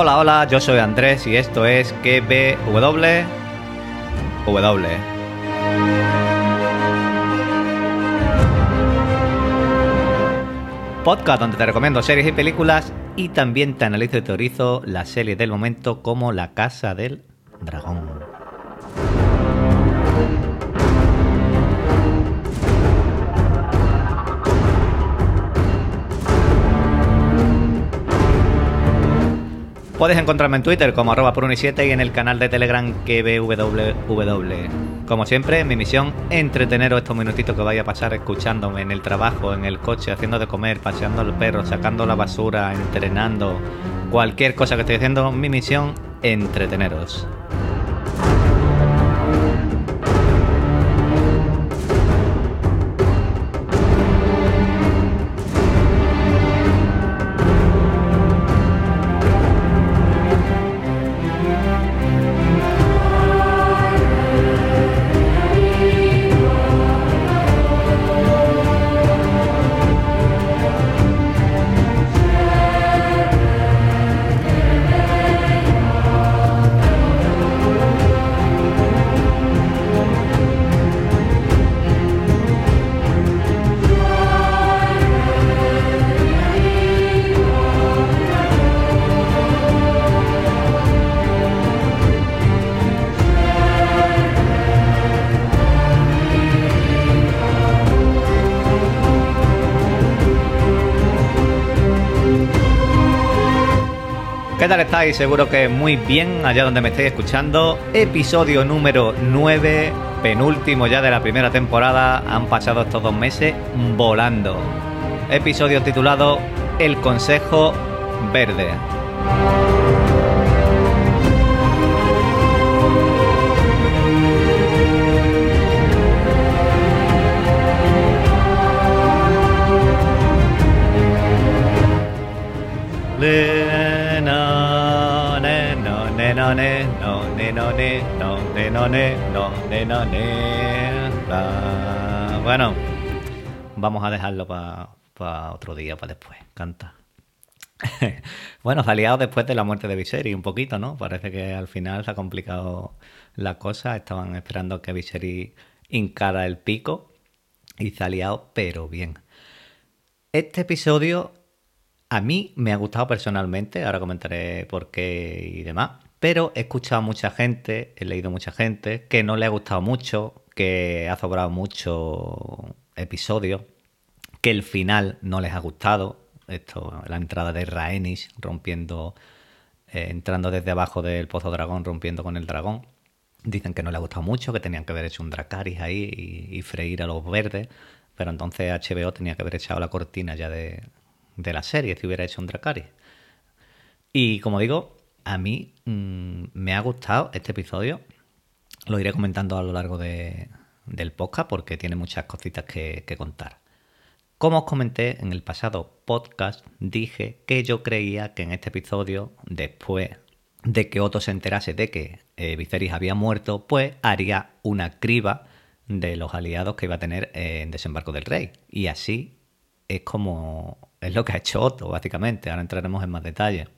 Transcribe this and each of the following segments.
Hola, hola, yo soy Andrés y esto es KBW. W. Podcast donde te recomiendo series y películas y también te analizo y teorizo la serie del momento como La Casa del Dragón. Puedes encontrarme en Twitter como arroba por 7 y en el canal de Telegram KBWW. Como siempre, mi misión entreteneros estos minutitos que vaya a pasar escuchándome en el trabajo, en el coche, haciendo de comer, paseando al perro, sacando la basura, entrenando, cualquier cosa que esté haciendo, mi misión entreteneros. ¿Qué tal estáis? Seguro que muy bien allá donde me estáis escuchando. Episodio número 9, penúltimo ya de la primera temporada. Han pasado estos dos meses volando. Episodio titulado El Consejo Verde. Le, no, ne, no, ne, no, ne, la. Bueno, vamos a dejarlo para otro día, para después. Canta. bueno, liado después de la muerte de Viserys un poquito, ¿no? Parece que al final se ha complicado la cosa. Estaban esperando que Viserys hincara el pico y se ha liado, pero bien. Este episodio a mí me ha gustado personalmente, ahora comentaré por qué y demás, pero he escuchado a mucha gente, he leído mucha gente que no le ha gustado mucho, que ha sobrado mucho episodio, que el final no les ha gustado, esto, la entrada de Rhaenys rompiendo, eh, entrando desde abajo del Pozo Dragón, rompiendo con el dragón. Dicen que no le ha gustado mucho, que tenían que haber hecho un Dracaris ahí y, y freír a los verdes, pero entonces HBO tenía que haber echado la cortina ya de, de la serie si hubiera hecho un Dracarys. Y como digo, a mí mmm, me ha gustado este episodio. Lo iré comentando a lo largo de, del podcast porque tiene muchas cositas que, que, contar. Como os comenté en el pasado podcast, dije que yo creía que en este episodio, después de que Otto se enterase de que eh, Viserys había muerto, pues haría una criba de los aliados que iba a tener en Desembarco del Rey. Y así es como es lo que ha hecho Otto, básicamente. Ahora entraremos en más detalle.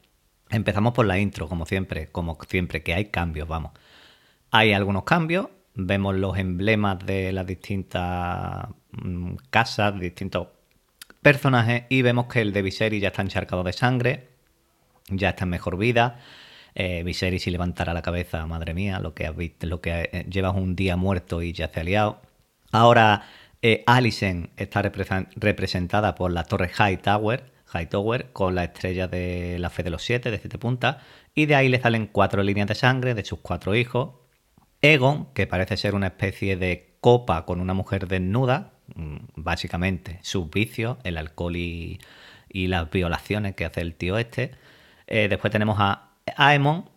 Empezamos por la intro, como siempre, como siempre, que hay cambios, vamos. Hay algunos cambios, vemos los emblemas de las distintas mmm, casas, distintos personajes, y vemos que el de Viserys ya está encharcado de sangre, ya está en mejor vida. Eh, Viserys si levantara la cabeza, madre mía, lo que, que eh, llevas un día muerto y ya se ha liado. Ahora eh, Alicent está repre representada por la torre High Tower, High Tower, con la estrella de la fe de los siete, de siete puntas, y de ahí le salen cuatro líneas de sangre de sus cuatro hijos. Egon, que parece ser una especie de copa con una mujer desnuda, mm, básicamente sus vicios, el alcohol y, y las violaciones que hace el tío este. Eh, después tenemos a Aemon,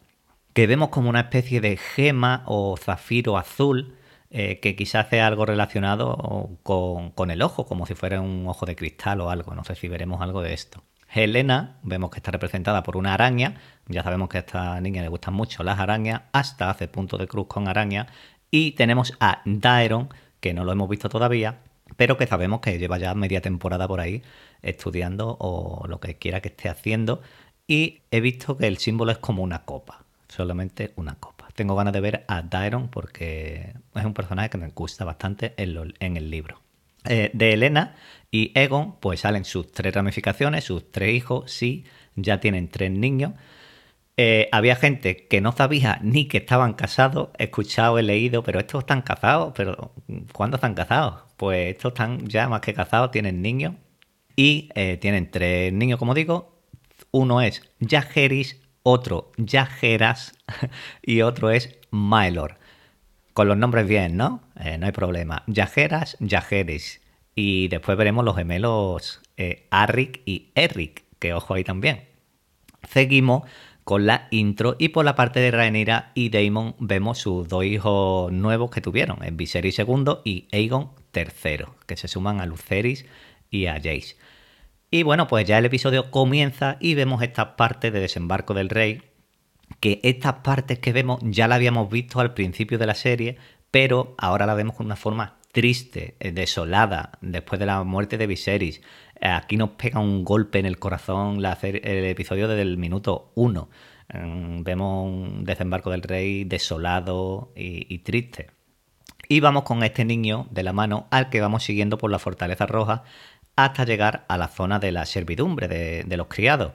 que vemos como una especie de gema o zafiro azul, eh, que quizás hace algo relacionado con, con, el ojo, como si fuera un ojo de cristal o algo. No sé si veremos algo de esto. Helena, vemos que está representada por una araña. Ya sabemos que a esta niña le gustan mucho las arañas, hasta hace punto de cruz con araña. Y tenemos a Daeron, que no lo hemos visto todavía, pero que sabemos que lleva ya media temporada por ahí estudiando o lo que quiera que esté haciendo y he visto que el símbolo es como una copa, solamente una copa. Tengo ganas de ver a Dairon porque es un personaje que me gusta bastante en, el libro. Eh, de Elena y Egon, pues salen sus tres ramificaciones, sus tres hijos, sí, ya tienen tres niños. Eh, había gente que no sabía ni que estaban casados, he escuchado, he leído, pero estos están casados, pero ¿cuándo están casados? Pues estos están ya más que casados, tienen niños y eh, tienen tres niños, como digo. Uno es Yajeris, otro Yajeras y otro es Maelor. Con los nombres bien, ¿no? Eh, no hay problema. Yajeras, Yajeris. Y después veremos los gemelos Arric y Eric, que ojo ahí también. Seguimos con la intro y por la parte de Rhaenyra y Daemon vemos sus dos hijos nuevos que tuvieron, Viserys II y Aegon III, que se suman a Lucerys y a Jace. Y bueno, pues ya el episodio comienza y vemos estas partes de desembarco del rey, que estas partes que vemos ya la habíamos visto al principio de la serie, pero ahora la vemos con una forma triste, eh, desolada, después de la muerte de Viserys. Eh, aquí nos pega un golpe en el corazón el episodio desde el minuto uno. Mm, vemos un desembarco del rey desolado y, triste. Y vamos con este niño de la mano al que vamos siguiendo por la fortaleza roja hasta llegar a la zona de la servidumbre de, los criados.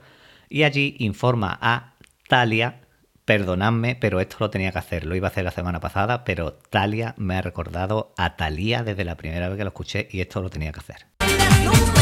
Y allí informa a Talia Perdonadme, pero esto lo tenía que hacer. Lo iba a hacer la semana pasada, pero Talia me ha recordado a Talía desde la primera vez que lo escuché y esto lo tenía que hacer.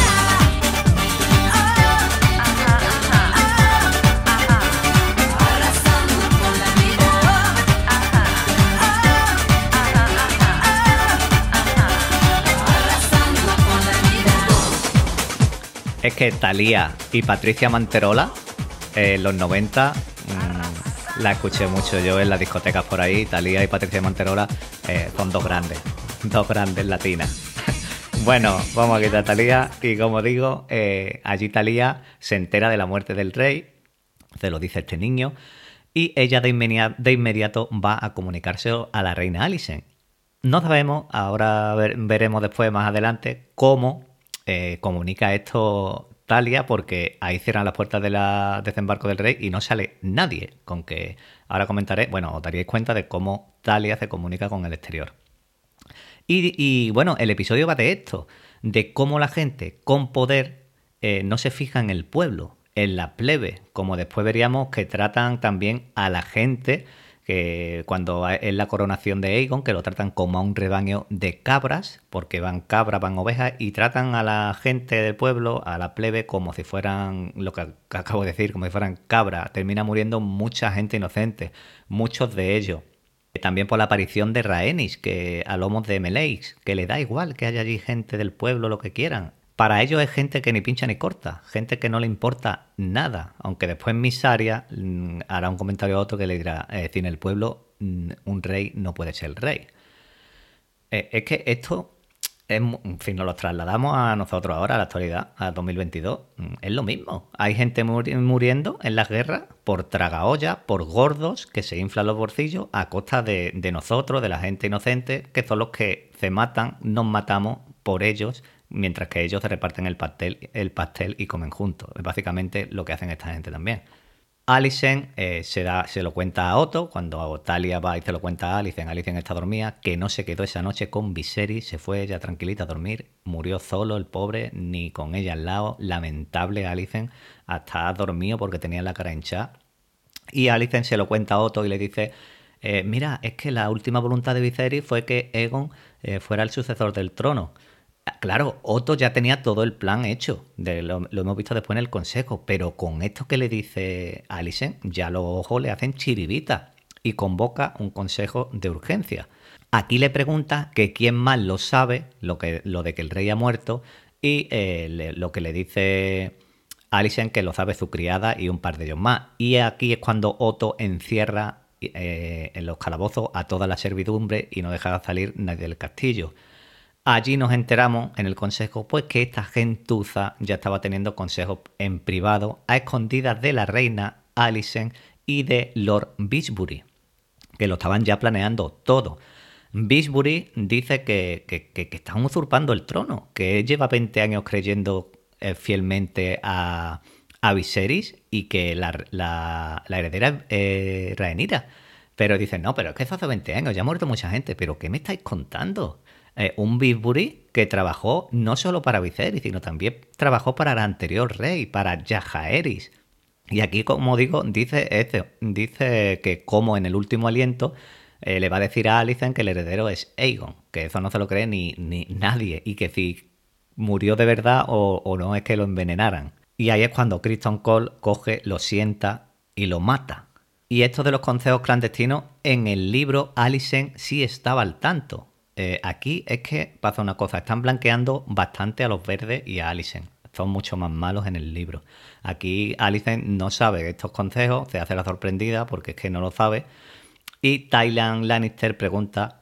Es que Talía y Patricia Manterola en los 90 la escuché mucho yo en las discotecas por ahí. Talía y Patricia Manterola eh, son dos grandes, dos grandes latinas. bueno, vamos a quitar a Talía y como digo, eh, allí Talía se entera de la muerte del rey, se lo dice este niño, y ella de, inmediato, va a comunicarse a la reina Alicent. No sabemos, ahora veremos después más adelante, cómo eh, comunica esto Talia porque ahí cierran las puertas del desembarco del rey y no sale nadie, con que ahora comentaré, bueno, os daríais cuenta de cómo Talia se comunica con el exterior. Y, bueno, el episodio va de esto, de cómo la gente con poder eh, no se fija en el pueblo, en la plebe, como después veríamos que tratan también a la gente que cuando es la coronación de Aegon, que lo tratan como a un rebaño de cabras, porque van cabras, van ovejas, y tratan a la gente del pueblo, a la plebe, como si fueran, lo que acabo de decir, como si fueran cabras. Termina muriendo mucha gente inocente, muchos de ellos. También por la aparición de Rhaenys, que a lomos de Meleix, que le da igual que haya allí gente del pueblo, lo que quieran. Para ellos es gente que ni pincha ni corta, gente que no le importa nada, aunque después Misaria mm, hará un comentario a otro que le dirá, es decir, en el pueblo mm, un rey no puede ser rey. Eh, es que esto, en fin, nos lo trasladamos a nosotros ahora, a la actualidad, a 2022, mm, es lo mismo. Hay gente muriendo en las guerras por tragaolla, por gordos que se inflan los bolsillos a costa de, de nosotros, de la gente inocente, que son los que se matan, nos matamos por ellos mientras que ellos se reparten el pastel, el pastel y comen juntos. Es básicamente lo que hacen esta gente también. Alicent eh, se, se lo cuenta a Otto, cuando Talia va y se lo cuenta a Alicent, Alicent está dormida, que no se quedó esa noche con Viserys, se fue ella tranquilita a dormir, murió solo el pobre, ni con ella al lado, lamentable Alicent, hasta ha dormido porque tenía la cara hinchada. Y Alicent se lo cuenta a Otto y le dice, eh, mira, es que la última voluntad de Viserys fue que Egon eh, fuera el sucesor del trono. Claro, Otto ya tenía todo el plan hecho, lo, hemos visto después en el consejo, pero con esto que le dice Alicent, ya los ojos le hacen chiribita y convoca un consejo de urgencia. Aquí le pregunta que quién más lo sabe, lo, que, lo de que el rey ha muerto, y eh, lo que le dice Alicent que lo sabe su criada y un par de ellos más. Y aquí es cuando Otto encierra eh, en los calabozos a toda la servidumbre y no deja salir nadie del castillo. Allí nos enteramos en el consejo pues que esta gentuza ya estaba teniendo consejos en privado a escondidas de la reina Alicent y de Lord Beachbury, que lo estaban ya planeando todo. Beachbury dice que, que, están usurpando el trono, que lleva 20 años creyendo eh, fielmente a, a Viserys y que la, la, heredera es eh, Rhaenyra. Pero dicen, no, pero es que eso hace 20 años, ya ha muerto mucha gente. ¿Pero qué me estáis contando? Eh, un Bisbury que trabajó no solo para Viserys, sino también trabajó para el anterior rey, para Jahaeris. Y aquí, como digo, dice, este, dice que como en el último aliento eh, le va a decir a Alicent que el heredero es Aegon, que eso no se lo cree ni, ni nadie, y que si murió de verdad o, o no es que lo envenenaran. Y ahí es cuando Kristen Cole coge, lo sienta y lo mata. Y esto de los consejos clandestinos, en el libro Alicent sí estaba al tanto. Eh, aquí es que pasa una cosa, están blanqueando bastante a los verdes y a Alicent. Son mucho más malos en el libro. Aquí Alicent no sabe estos consejos, se hace la sorprendida porque es que no lo sabe. Y Tylan Lannister pregunta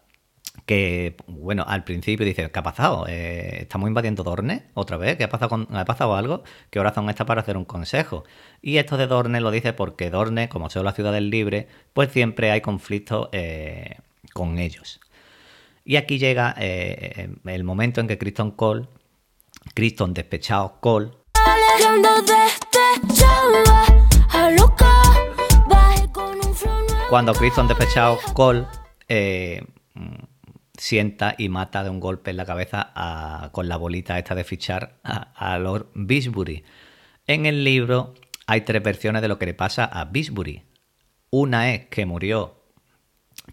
que, bueno, al principio dice, ¿qué ha pasado? Eh, ¿Estamos invadiendo Dorne otra vez? ¿Qué ha pasado, con, ¿Ha pasado algo? ¿Qué razón está para hacer un consejo? Y esto de Dorne lo dice porque Dorne, como son la ciudad del libre, pues siempre hay conflictos eh, con ellos. Y aquí llega eh, el momento en que Criston Cole, Criston despechado Cole, cuando Criston despechado Cole sienta y mata de un golpe en la cabeza con la bolita esta de fichar a, Lord Bisbury. En el libro hay tres versiones de lo que le pasa a Bisbury. Una es que murió,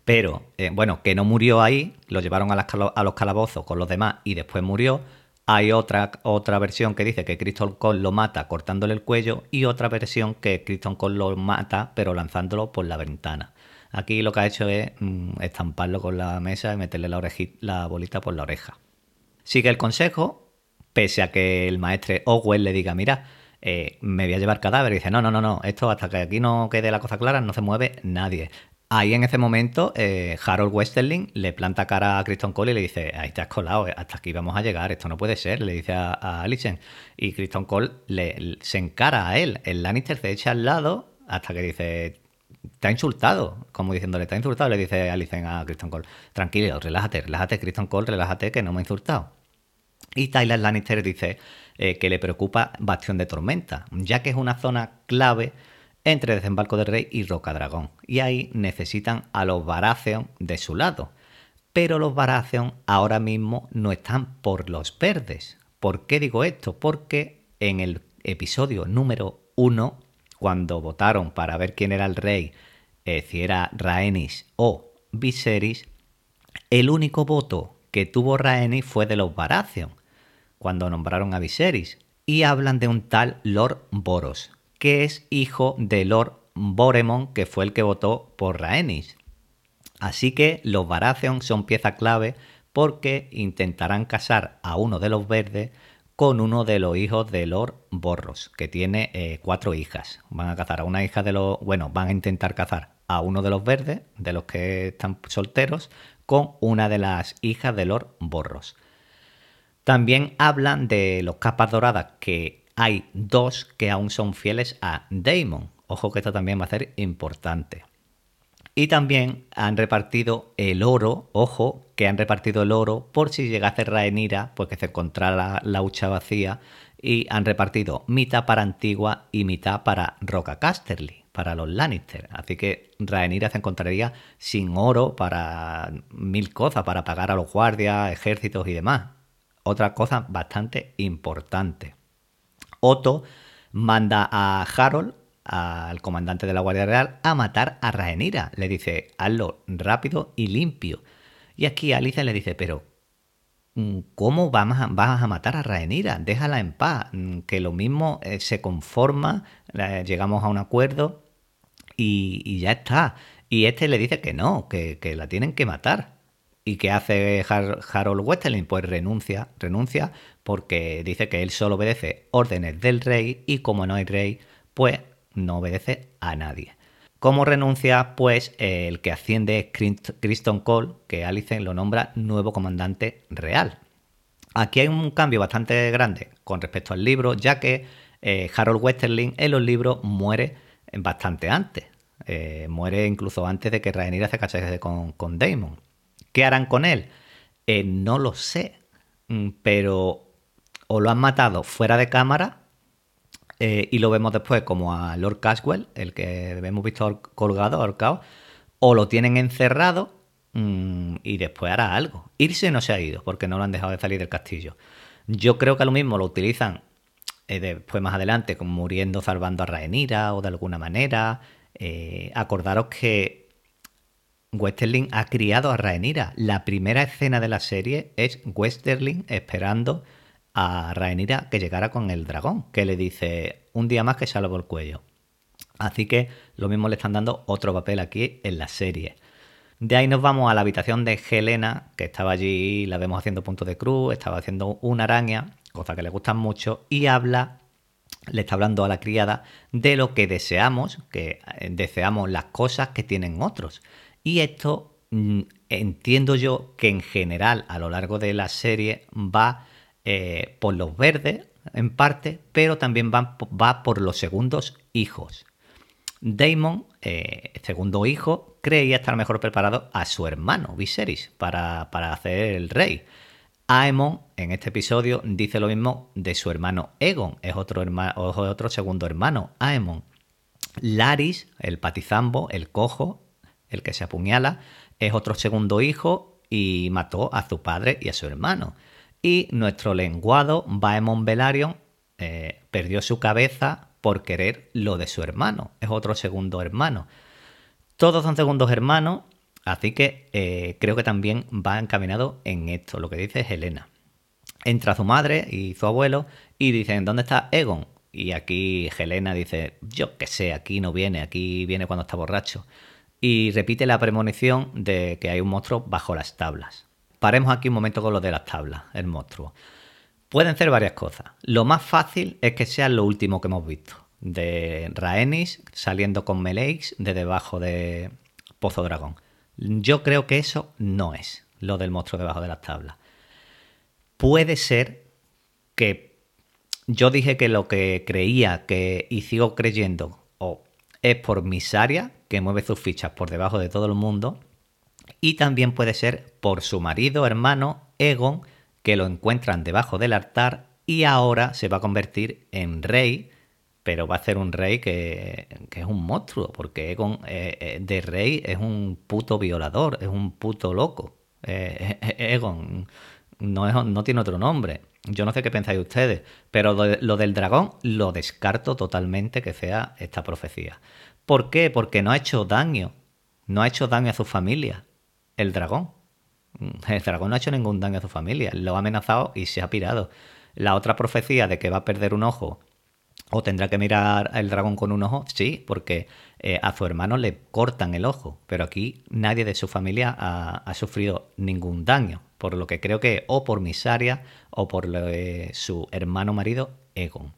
pero, eh, bueno, que no murió ahí, lo llevaron a, los calabozos con los demás y después murió. Hay otra, otra versión que dice que Crystal Cole lo mata cortándole el cuello y otra versión que Crystal Cole lo mata pero lanzándolo por la ventana. Aquí lo que ha hecho es mm, estamparlo con la mesa y meterle la, bolita por la oreja. Sigue el consejo, pese a que el maestre Owen le diga, mira, eh, me voy a llevar cadáver. Dice, no, no, no, no, esto hasta que aquí no quede la cosa clara no se mueve nadie. Ahí en ese momento, eh, Harold Westerling le planta cara a Kristen Cole y le dice, ahí te has colado, eh, hasta aquí vamos a llegar, esto no puede ser, le dice a, a Alicent. Y Kristen Cole le, se encara a él. El Lannister se echa al lado hasta que dice, te ha insultado, como diciéndole, te ha insultado, le dice Alicent a Kristen Cole. Tranquilo, relájate, relájate, Kristen Cole, relájate, que no me ha insultado. Y Tyler Lannister dice eh, que le preocupa Bastión de Tormenta, ya que es una zona clave entre Desembarco del Rey y Roca Dragón. Y ahí necesitan a los Baratheon de su lado. Pero los Baratheon ahora mismo no están por los verdes. ¿Por qué digo esto? Porque en el episodio número 1 cuando votaron para ver quién era el rey, eh, si era Rhaenys o Viserys, el único voto que tuvo Rhaenys fue de los Baratheon, cuando nombraron a Viserys. Y hablan de un tal Lord Boros, que es hijo de Lord Boremon, que fue el que votó por Rhaenys. Así que los Baratheon son pieza clave porque intentarán casar a uno de los verdes con uno de los hijos de Lord Borros, que tiene eh, cuatro hijas. Van a cazar a una hija de los. Bueno, van a intentar cazar a uno de los verdes, de los que están solteros, con una de las hijas de Lord Borros. También hablan de los capas doradas, que hay dos que aún son fieles a Daemon. Ojo que esto también va a ser importante. Y también han repartido el oro, ojo, que han repartido el oro por si llegase Rhaenyra, pues que se encontrara la, hucha vacía, y han repartido mitad para Antigua y mitad para Roca Casterly, para los Lannister. Así que Rhaenyra se encontraría sin oro para mil cosas, para pagar a los guardias, ejércitos y demás. Otra cosa bastante importante. Otto manda a Harold al comandante de la Guardia Real a matar a Rhaenyra. Le dice, hazlo rápido y limpio. Y aquí Alicia le dice, pero mm, ¿cómo vas a, matar a Rhaenyra? Déjala en paz, mm, que lo mismo eh, se conforma, llegamos a un acuerdo y, ya está. Y este le dice que no, que, la tienen que matar. ¿Y qué hace Harold Westerling? Pues renuncia, renuncia porque dice que él solo obedece órdenes del rey y como no hay rey, pues no obedece a nadie. ¿Cómo renuncia? Pues el que asciende es Criston Cole, que Alice lo nombra nuevo comandante real. Aquí hay un cambio bastante grande con respecto al libro, ya que eh, Harold Westerling en los libros muere bastante antes. Eh, muere incluso antes de que Rhaenyra se casase con, con Daemon. ¿Qué harán con él? Eh, no lo sé, mm, pero o lo han matado fuera de cámara eh, y lo vemos después como a Lord Caswell, el que hemos visto colgado, ahorcado, o lo tienen encerrado mm, y después hará algo. Irse no se ha ido porque no lo han dejado de salir del castillo. Yo creo que a lo mismo lo utilizan eh, después más adelante, como muriendo salvando a Rhaenyra o de alguna manera. Acordaros que Westerling ha criado a Rhaenyra. La primera escena de la serie es Westerling esperando a Rhaenyra que llegara con el dragón, que le dice un día más que salvo el cuello. Así que lo mismo le están dando otro papel aquí en la serie. De ahí nos vamos a la habitación de Helena, que estaba allí, la vemos haciendo puntos de cruz, estaba haciendo una araña, cosa que le gustan mucho, y habla, le está hablando a la criada de lo que deseamos, que eh, deseamos las cosas que tienen otros. Y esto mm, entiendo yo que en general a lo largo de la serie va eh, por los verdes en parte, pero también va, va por los segundos hijos. Damon, eh, segundo hijo, creía estar mejor preparado a su hermano Viserys para, para hacer el rey. Aemon, en este episodio, dice lo mismo de su hermano Egon, es otro, hermano, otro segundo hermano, Aemon. Laris, el patizambo, el cojo, el que se apuñala, es otro segundo hijo y mató a su padre y a su hermano. Y nuestro lenguado, Baemon Velaryon, eh, perdió su cabeza por querer lo de su hermano. Es otro segundo hermano. Todos son segundos hermanos, así que eh, creo que también va encaminado en esto, lo que dice Helena. Entra su madre y su abuelo y dicen, ¿dónde está Egon? Y aquí Helena dice, yo qué sé, aquí no viene, aquí viene cuando está borracho. Y repite la premonición de que hay un monstruo bajo las tablas. Paremos aquí un momento con lo de las tablas, el monstruo. Pueden ser varias cosas. Lo más fácil es que sea lo último que hemos visto. De Rhaenys saliendo con Meleix de debajo de Pozo Dragón. Yo creo que eso no es lo del monstruo debajo de las tablas. Puede ser que yo dije que lo que creía que y sigo creyendo o es por Misaria, que mueve sus fichas por debajo de todo el mundo, y también puede ser por su marido hermano Egon, que lo encuentran debajo del altar y ahora se va a convertir en rey, pero va a ser un rey que, es un monstruo, porque Egon eh, eh, de rey es un puto violador, es un puto loco. Eh, Egon no, no tiene otro nombre. Yo no sé qué pensáis ustedes, pero lo del dragón lo descarto totalmente que sea esta profecía. ¿Por qué? Porque no ha hecho daño. No ha hecho daño a su familia el dragón. El dragón no ha hecho ningún daño a su familia, lo ha amenazado y se ha pirado. La otra profecía de que va a perder un ojo o tendrá que mirar al dragón con un ojo, sí, porque eh, a su hermano le cortan el ojo, pero aquí nadie de su familia ha, sufrido ningún daño, por lo que creo que o por Misaria o por su hermano marido Egon.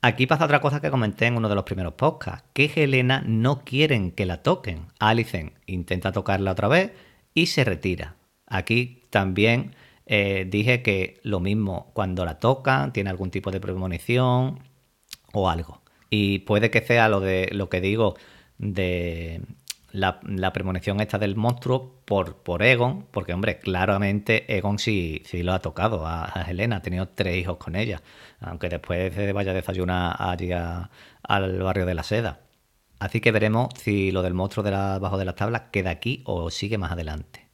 Aquí pasa otra cosa que comenté en uno de los primeros podcasts, que Helena no quieren que la toquen. Alicent intenta tocarla otra vez y se retira. Aquí también eh, dije que lo mismo cuando la tocan, tiene algún tipo de premonición o algo. Y puede que sea lo de lo que digo de la, premonición esta del monstruo por, por Egon, porque hombre, claramente Egon sí, sí lo ha tocado a, Helena, ha tenido tres hijos con ella aunque después se vaya a desayunar allí al barrio de la seda. Así que veremos si lo del monstruo de la, bajo de las tablas queda aquí o sigue más adelante.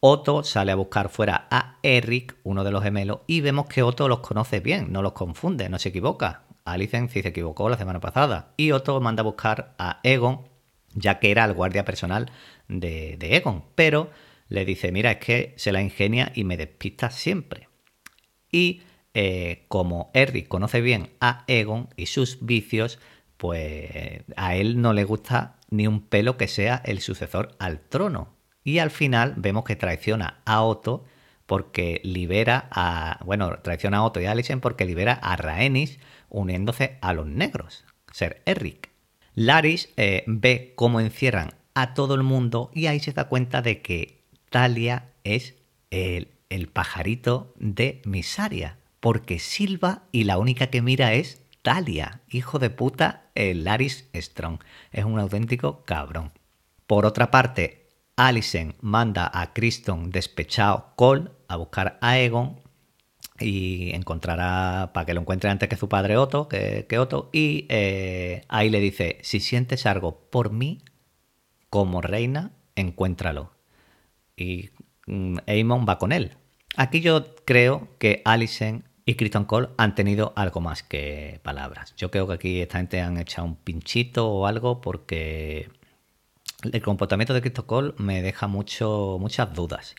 Otto sale a buscar fuera a Eric, uno de los gemelos, y vemos que Otto los conoce bien, no los confunde, no se equivoca. Alicent sí se equivocó la semana pasada. Y Otto manda a buscar a Egon, ya que era el guardia personal de, de Egon. Pero le dice, mira, es que se la ingenia y me despista siempre. Y eh, como Eric conoce bien a Egon y sus vicios, pues a él no le gusta ni un pelo que sea el sucesor al trono. Y al final vemos que traiciona a Otto porque libera a. Bueno, traiciona a Otto y a Alicent porque libera a Rhaenys uniéndose a los negros, ser Eric. Laris eh, ve cómo encierran a todo el mundo y ahí se da cuenta de que Talia es el, pajarito de Misaria porque silba y la única que mira es Talia, hijo de puta, el Laris Strong. Es un auténtico cabrón. Por otra parte, Alicent manda a Criston despechado Cole a buscar a Egon y encontrará para que lo encuentre antes que su padre Otto, que, Otto, y eh, ahí le dice, si sientes algo por mí como reina, encuéntralo. Y mm, Aemon va con él. Aquí yo creo que Alicent y Kristen Cole han tenido algo más que palabras. Yo creo que aquí esta gente han echado un pinchito o algo porque el comportamiento de Kristen Cole me deja mucho, muchas dudas.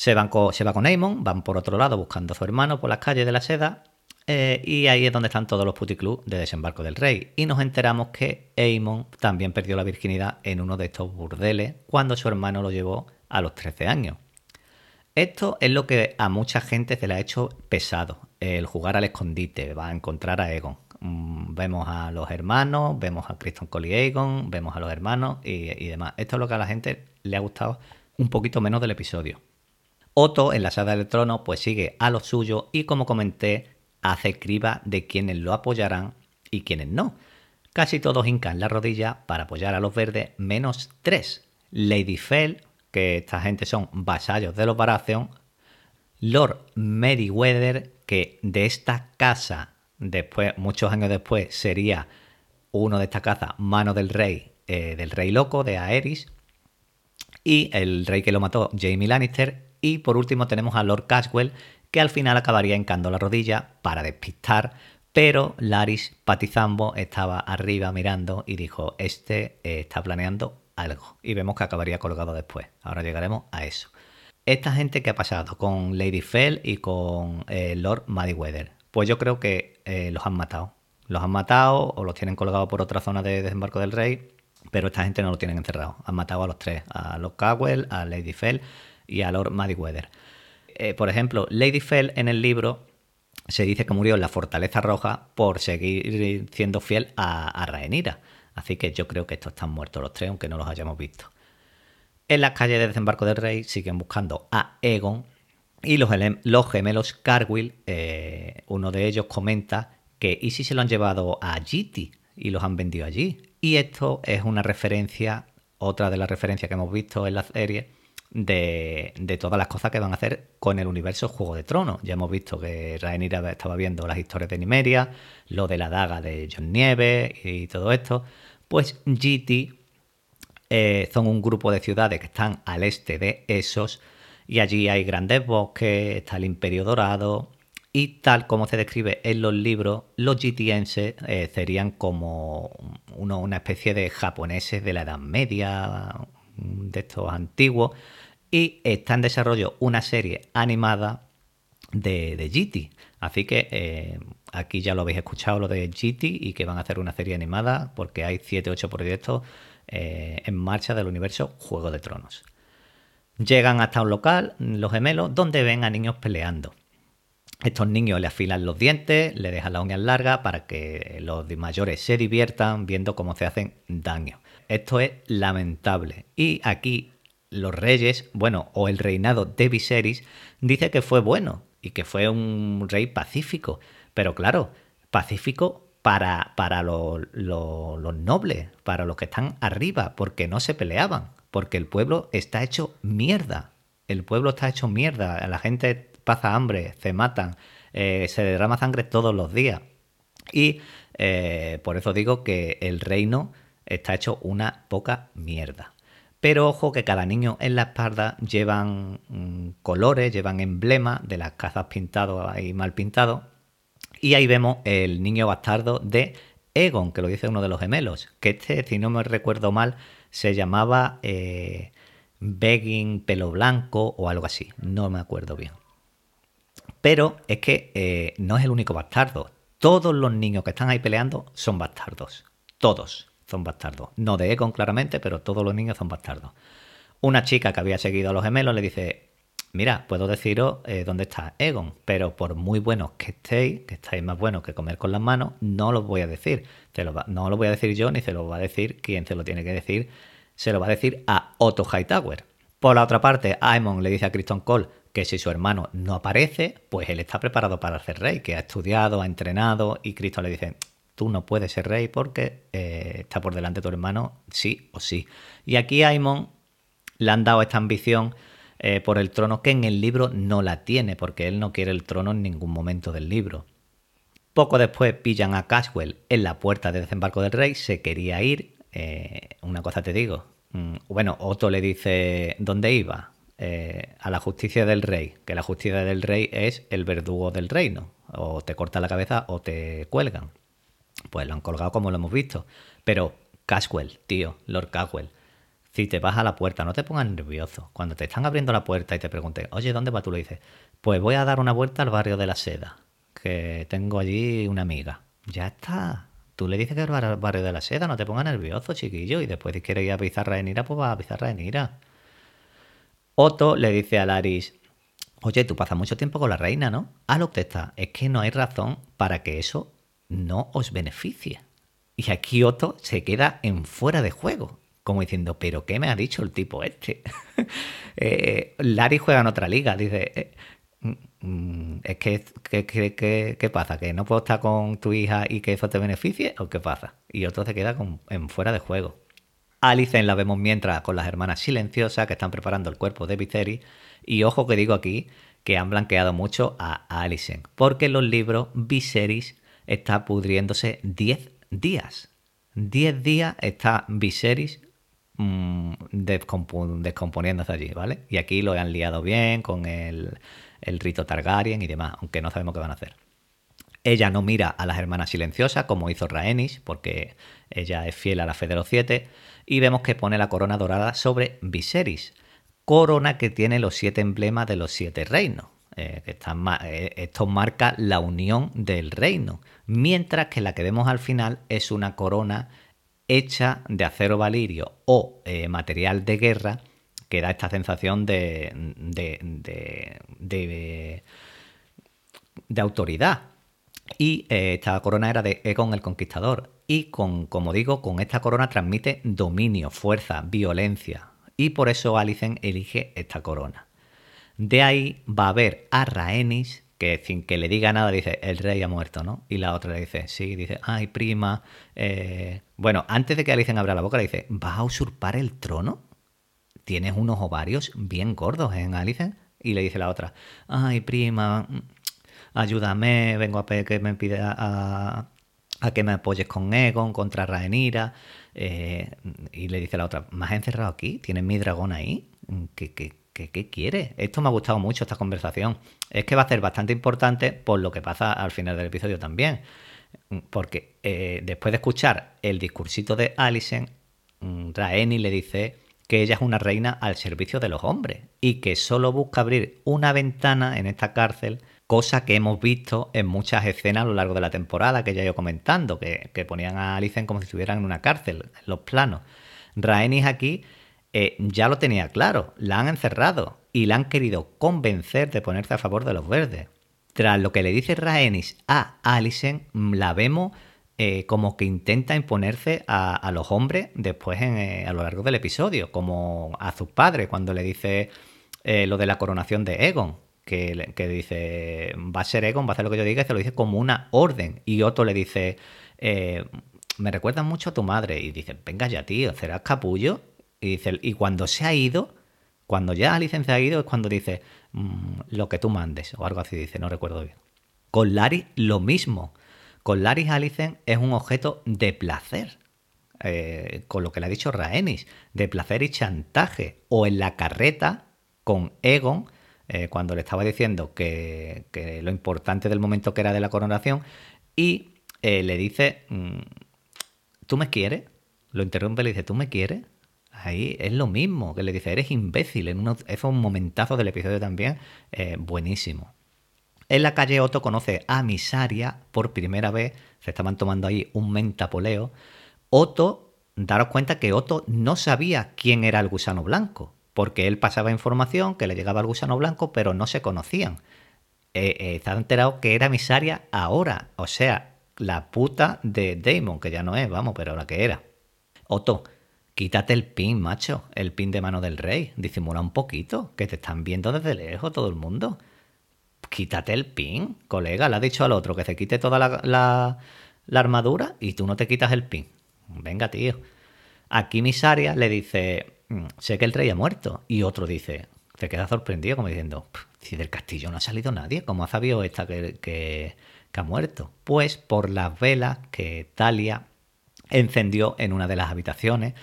Se, van se va con Aemon, van por otro lado buscando a su hermano por las calles de la seda eh, y ahí es donde están todos los puticlubs de desembarco del rey. Y nos enteramos que Aemon también perdió la virginidad en uno de estos burdeles cuando su hermano lo llevó a los 13 años. Esto es lo que a mucha gente se le ha hecho pesado, el jugar al escondite, va a encontrar a Aegon. Mm, vemos a los hermanos, vemos a Kristen Cole y Aegon, vemos a los hermanos y demás. Esto es lo que a la gente le ha gustado un poquito menos del episodio. Otto en la sala del trono pues sigue a lo suyo y como comenté hace criba de quienes lo apoyarán y quienes no. Casi todos hincan la rodilla para apoyar a los verdes menos tres. Lady Fell, que esta gente son vasallos de los Baratheon, Lord Meriwether, que de esta casa, después, muchos años después, sería uno de esta casa, mano del rey, eh, del rey loco, de Aerys, y el rey que lo mató, Jamie Lannister, y por último tenemos a Lord Caswell, que al final acabaría hincando la rodilla para despistar, pero Laris Patizambo estaba arriba mirando y dijo, este eh, está planeando algo. Y vemos que acabaría colgado después. Ahora llegaremos a eso. Esta gente que ha pasado con Lady Fell y con eh, Lord Weather. Pues yo creo que eh, los han matado. Los han matado o los tienen colgados por otra zona de desembarco del rey, pero esta gente no lo tienen encerrado. Han matado a los tres, a Lord Caswell, a Lady Fell y a Lord Madiweather. Eh, por ejemplo, Lady Fell en el libro se dice que murió en la Fortaleza Roja por seguir siendo fiel a, a. Así que yo creo que estos están muertos los tres, aunque no los hayamos visto. En las calles de desembarco del rey siguen buscando a Egon y los, gemelos Carwill, eh, uno de ellos comenta que ¿y si se lo han llevado a Giti y los han vendido allí? Y esto es una referencia, otra de las referencias que hemos visto en la serie, de, todas las cosas que van a hacer con el universo Juego de Tronos. Ya hemos visto que Rhaenyra estaba viendo las historias de Nimeria, lo de la daga de John Nieve y todo esto. Pues GT eh, son un grupo de ciudades que están al este de esos y allí hay grandes bosques, está el Imperio Dorado y tal como se describe en los libros, los GTenses eh, serían como una especie de japoneses de la Edad Media, de estos antiguos, y está en desarrollo una serie animada de, de GT. Así que eh, aquí ya lo habéis escuchado lo de GT y que van a hacer una serie animada porque hay 7-8 proyectos eh, en marcha del universo Juego de Tronos. Llegan hasta un local, los gemelos, donde ven a niños peleando. Estos niños le afilan los dientes, le dejan las uñas largas para que los mayores se diviertan viendo cómo se hacen daño. Esto es lamentable. Y aquí los reyes, bueno, o el reinado de Viserys, dice que fue bueno y que fue un rey pacífico. Pero claro, pacífico para, para los nobles, para los que están arriba, porque no se peleaban, porque el pueblo está hecho mierda. El pueblo está hecho mierda, la gente pasa hambre, se matan, eh, se derrama sangre todos los días. Y eh, por eso digo que el reino está hecho una poca mierda. Pero ojo que cada niño en la espalda llevan mm, colores, llevan emblemas de las casas pintados y mal pintados. Y ahí vemos el niño bastardo de Egon, que lo dice uno de los gemelos. Que este, si no me recuerdo mal, se llamaba eh, Begging Pelo Blanco o algo así. No me acuerdo bien. Pero es que eh, no es el único bastardo. Todos los niños que están ahí peleando son bastardos. Todos son bastardos. No de Egon, claramente, pero todos los niños son bastardos. Una chica que había seguido a los gemelos le dice, mira, puedo deciros eh, dónde está Egon, pero por muy buenos que estéis, que estáis más buenos que comer con las manos, no los voy a decir. no lo voy a decir yo, ni se lo va a decir quien se lo tiene que decir. Se lo va a decir a Otto Hightower. Por la otra parte, Aemon le dice a Kristen Cole que si su hermano no aparece, pues él está preparado para ser rey, que ha estudiado, ha entrenado, y Cristo le dice, tú no puedes ser rey porque eh, está por delante tu hermano, sí o sí. Y aquí a Aemon le han dado esta ambición eh, por el trono que en el libro no la tiene, porque él no quiere el trono en ningún momento del libro. Poco después pillan a Caswell en la puerta de desembarco del rey, se quería ir. Eh, una cosa te digo. Mm, bueno, Otto le dice dónde iba. A la justicia del rey, que la justicia del rey es el verdugo del reino. O te corta la cabeza o te cuelgan. Pues lo han colgado como lo hemos visto. Pero Caswell, tío, Lord Caswell, si te vas a la puerta, no te pongas nervioso. Cuando te están abriendo la puerta y te pregunten, oye, ¿dónde vas? Tú le dices, pues voy a dar una vuelta al barrio de la seda que tengo allí una amiga. Ya está. Tú le dices que es el barrio de la seda, no te pongas nervioso, chiquillo. Y después si quieres ir a Pizarra de Nira, pues vas a Pizarra de Nira. Otto le dice a Laris, oye, tú pasas mucho tiempo con la reina, ¿no? A lo que está, es que no hay razón para que eso no os beneficie. Y aquí Otto se queda en fuera de juego, como diciendo, ¿pero qué me ha dicho el tipo este? eh, Laris juega en otra liga, dice, eh, Mm, es que, ¿qué pasa? ¿Que no puedo estar con tu hija y que eso te beneficie? ¿O qué pasa? Y otro se queda en fuera de juego. Alicent la vemos mientras con las hermanas silenciosas que están preparando el cuerpo de Viserys. Y ojo que digo aquí que han blanqueado mucho a Alicent. Porque en los libros Viserys está pudriéndose 10 días. 10 días está Viserys mmm, descomponiéndose allí, ¿vale? Y aquí lo han liado bien con el rito Targaryen y demás, aunque no sabemos qué van a hacer. Ella no mira a las hermanas silenciosas como hizo Rhaenys, porque ella es fiel a la fe de los siete, y vemos que pone la corona dorada sobre Viserys, corona que tiene los siete emblemas de los siete reinos. Eh, eh, esto marca la unión del reino, mientras que la que vemos al final es una corona hecha de acero valirio o eh, material de guerra que da esta sensación de, de, de, autoridad. Y eh, esta corona era de Egon el Conquistador. Y con, como digo, con esta corona transmite dominio, fuerza, violencia. Y por eso Alicent elige esta corona. De ahí va a ver a Rhaenys, que sin que le diga nada dice, el rey ha muerto, ¿no? Y la otra le dice, sí, dice, ay, prima. Eh, bueno, antes de que Alicent abra la boca, le dice, ¿vas a usurpar el trono? tienes unos ovarios bien gordos en Alice. Y le dice la otra, ay prima, ayúdame, vengo a que me pide a, que me apoyes con Egon contra Rhaenyra. Eh, y le dice la otra, ¿me has encerrado aquí? ¿Tienes mi dragón ahí? ¿Qué, qué, qué, quiere? Esto me ha gustado mucho, esta conversación. Es que va a ser bastante importante por lo que pasa al final del episodio también. Porque eh, después de escuchar el discursito de Alicent, mm, Rhaenys le dice que ella es una reina al servicio de los hombres y que solo busca abrir una ventana en esta cárcel, cosa que hemos visto en muchas escenas a lo largo de la temporada que ya he comentando, que, ponían a Alicent como si estuvieran en una cárcel, los planos. Rhaenys aquí eh, ya lo tenía claro, la han encerrado y la han querido convencer de ponerse a favor de los verdes. Tras lo que le dice Rhaenys a Alicent, la vemos eh, como que intenta imponerse a, los hombres después eh, a lo largo del episodio, como a sus padres cuando le dice lo de la coronación de Egon, que, dice, va a ser Egon, va a hacer lo que yo diga, y se lo dice como una orden. Y Otto le dice, me recuerda mucho a tu madre, y dice, venga ya tío, serás capullo. Y, dice, y cuando se ha ido, cuando ya la licencia ha ido, es cuando dice, mm, lo que tú mandes, o algo así dice, no recuerdo bien. Con Larry lo mismo. Con Laris Alicent es un objeto de placer, eh, con lo que le ha dicho Rhaenys, de placer y chantaje. O en la carreta con Egon, eh, cuando le estaba diciendo que, lo importante del momento que era de la coronación, y eh, le dice, mm, ¿tú me quieres? Lo interrumpe le dice, ¿tú me quieres? Ahí es lo mismo, que le dice, eres imbécil. En uno, eso es un momentazo del episodio también, buenísimo. En la calle Otto conoce a Misaria por primera vez, se estaban tomando ahí un mentapoleo. Otto, daros cuenta que Otto no sabía quién era el gusano blanco, porque él pasaba información que le llegaba al gusano blanco, pero no se conocían. Eh, eh, enterado que era Misaria ahora, o sea, la puta de Damon, que ya no es, vamos, pero la que era. Otto, quítate el pin, macho, el pin de mano del rey, disimula un poquito, que te están viendo desde lejos todo el mundo quítate el pin, colega. Le ha dicho al otro que se quite toda la, armadura y tú no te quitas el pin. Venga, tío. Aquí Misaria le dice, mm, sé que el rey ha muerto. Y otro dice, te quedas sorprendido como diciendo, si del castillo no ha salido nadie, ¿cómo ha sabido esta que, que, ha muerto? Pues por las velas que Talia encendió en una de las habitaciones,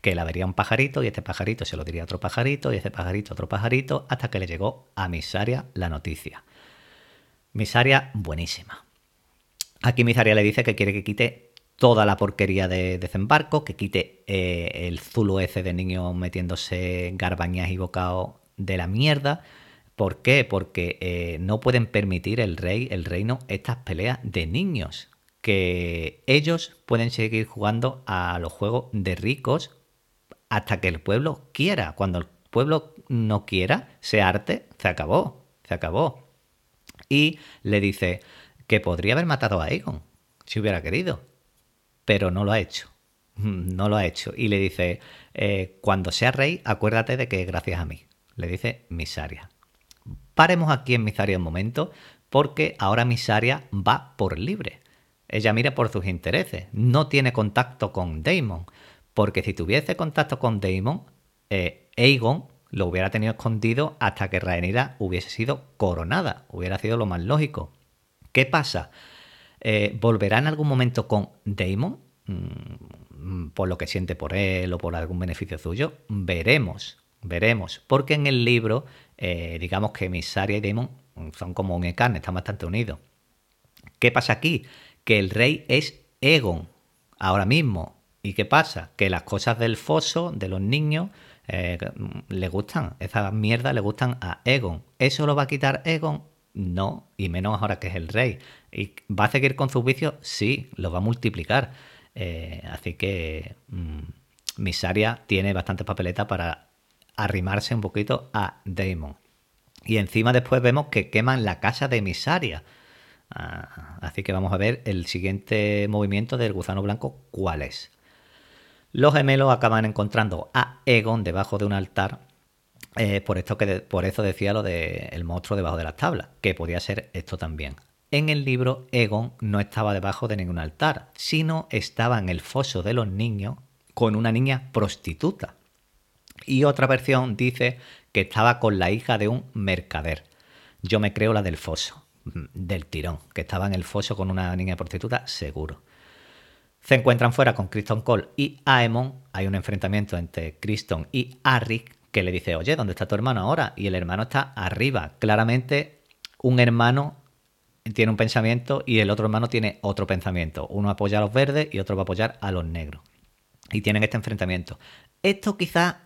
que la vería un pajarito y este pajarito se lo diría a otro pajarito y este pajarito a otro pajarito, hasta que le llegó a Misaria la noticia. Misaria, buenísima. Aquí Misaria le dice que quiere que quite toda la porquería de desembarco, que quite eh, el zulo ese de niños metiéndose garbañas y bocados de la mierda. ¿Por qué? Porque eh, no pueden permitir el rey, el reino, estas peleas de niños. Que ellos pueden seguir jugando a los juegos de ricos hasta que el pueblo quiera. Cuando el pueblo no quiera, se arte, se acabó, se acabó. Y le dice que podría haber matado a Aegon si hubiera querido, pero no lo ha hecho. No lo ha hecho. Y le dice, eh, cuando sea rey, acuérdate de que gracias a mí. Le dice Misaria. Paremos aquí en Misaria un momento, porque ahora Misaria va por libre. Ella mira por sus intereses, no tiene contacto con Daemon, porque si tuviese contacto con Daemon, eh, Aegon lo hubiera tenido escondido hasta que Rhaenyra hubiese sido coronada. Hubiera sido lo más lógico. ¿Qué pasa? Eh, ¿Volverá en algún momento con Daemon? Mm, por lo que siente por él o por algún beneficio suyo. Veremos, veremos. Porque en el libro, eh, digamos que Misaria y Daemon son como un carne, están bastante unidos. ¿Qué pasa aquí? Que el rey es Egon, ahora mismo. ¿Y qué pasa? Que las cosas del foso, de los niños, eh, le gustan, esas mierdas le gustan a Egon. ¿Eso lo va a quitar Egon? No, y menos ahora que es el rey. ¿Y va a seguir con sus vicios? Sí, lo va a multiplicar. Eh, así que mm, Misaria tiene bastante papeleta para arrimarse un poquito a Daemon. Y encima después vemos que queman la casa de Misaria. Ah, así que vamos a ver el siguiente movimiento del gusano blanco, cuál es. Los gemelos acaban encontrando a Egon debajo de un altar. Eh, por, esto que por eso decía lo del monstruo debajo de las tablas, que podía ser esto también. En el libro, Egon no estaba debajo de ningún altar, sino estaba en el foso de los niños con una niña prostituta. Y otra versión dice que estaba con la hija de un mercader. Yo me creo la del foso, del tirón, que estaba en el foso con una niña prostituta, seguro. Se encuentran fuera con Criston Cole y Aemon. Hay un enfrentamiento entre Criston y Arrik que le dice, oye, ¿dónde está tu hermano ahora? Y el hermano está arriba. Claramente, un hermano tiene un pensamiento y el otro hermano tiene otro pensamiento. Uno apoya a los verdes y otro va a apoyar a los negros. Y tienen este enfrentamiento. Esto quizás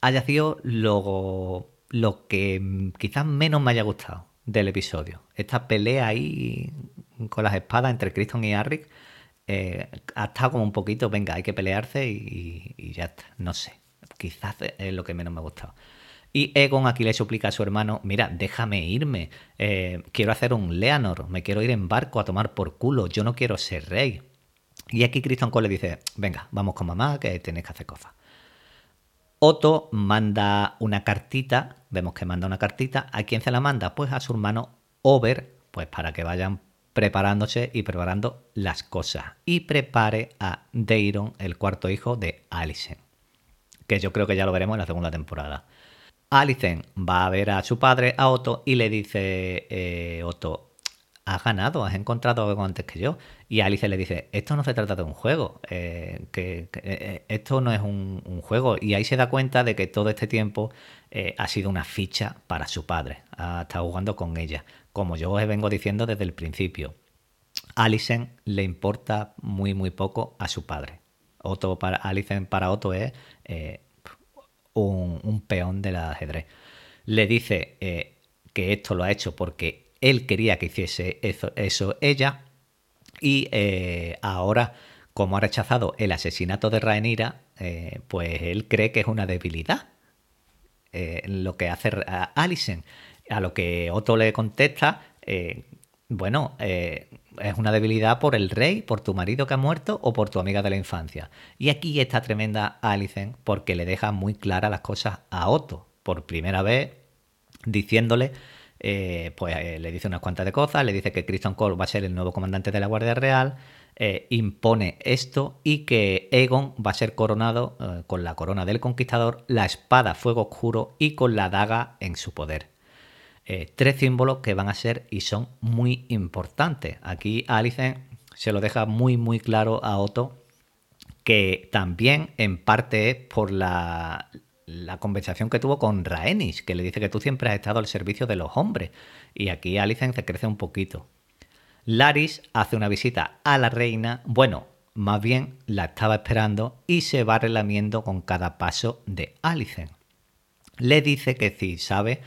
haya sido lo, lo que quizás menos me haya gustado del episodio. Esta pelea ahí con las espadas entre Criston y Arrik eh, ha estado como un poquito, venga, hay que pelearse y, ya está. No sé. Quizás es lo que menos me ha gustado. Y Egon aquí le suplica a su hermano, mira, déjame irme, eh, quiero hacer un Leonor, me quiero ir en barco a tomar por culo, yo no quiero ser rey. Y aquí Christian Cole le dice, venga, vamos con mamá, que tenéis que hacer cosas. Otto manda una cartita, vemos que manda una cartita, ¿a quién se la manda? Pues a su hermano Over, pues para que vayan preparándose y preparando las cosas. Y prepare a Deiron, el cuarto hijo de Alicent, que yo creo que ya lo veremos en la segunda temporada. Alicent va a ver a su padre, a Otto, y le dice, eh, Otto, has ganado, has encontrado algo antes que yo. Y Alice le dice, esto no se trata de un juego, eh, que, eh, esto no es un, un, juego. Y ahí se da cuenta de que todo este tiempo ha sido una ficha para su padre. Ha estado jugando con ella, como yo os vengo diciendo desde el principio, Alicent le importa muy muy poco a su padre. Otto para, Alicent para Otto es eh, un, peón del ajedrez. Le dice eh, que esto lo ha hecho porque él quería que hiciese eso, ella y eh, ahora como ha rechazado el asesinato de Rhaenyra, pues él cree que es una debilidad lo que hace Alicent. A lo que Otto le contesta, eh, bueno, eh, es una debilidad por el rey, por tu marido que ha muerto o por tu amiga de la infancia. Y aquí está tremenda Alicent porque le deja muy claras las cosas a Otto. Por primera vez diciéndole, eh, pues le dice unas cuantas de cosas, le dice que Christian Cole va a ser el nuevo comandante de la Guardia Real, impone esto y que Egon va a ser coronado con la corona del conquistador, la espada fuego oscuro y con la daga en su poder. Eh, tres símbolos que van a ser y son muy importantes. Aquí Alicent se lo deja muy muy claro a Otto que también en parte es por la, conversación que tuvo con Rhaenys, que le dice que tú siempre has estado al servicio de los hombres. Y aquí Alicent se crece un poquito. Laris hace una visita a la reina, bueno, más bien la estaba esperando y se va relamiendo con cada paso de Alicent. Le dice que si sabe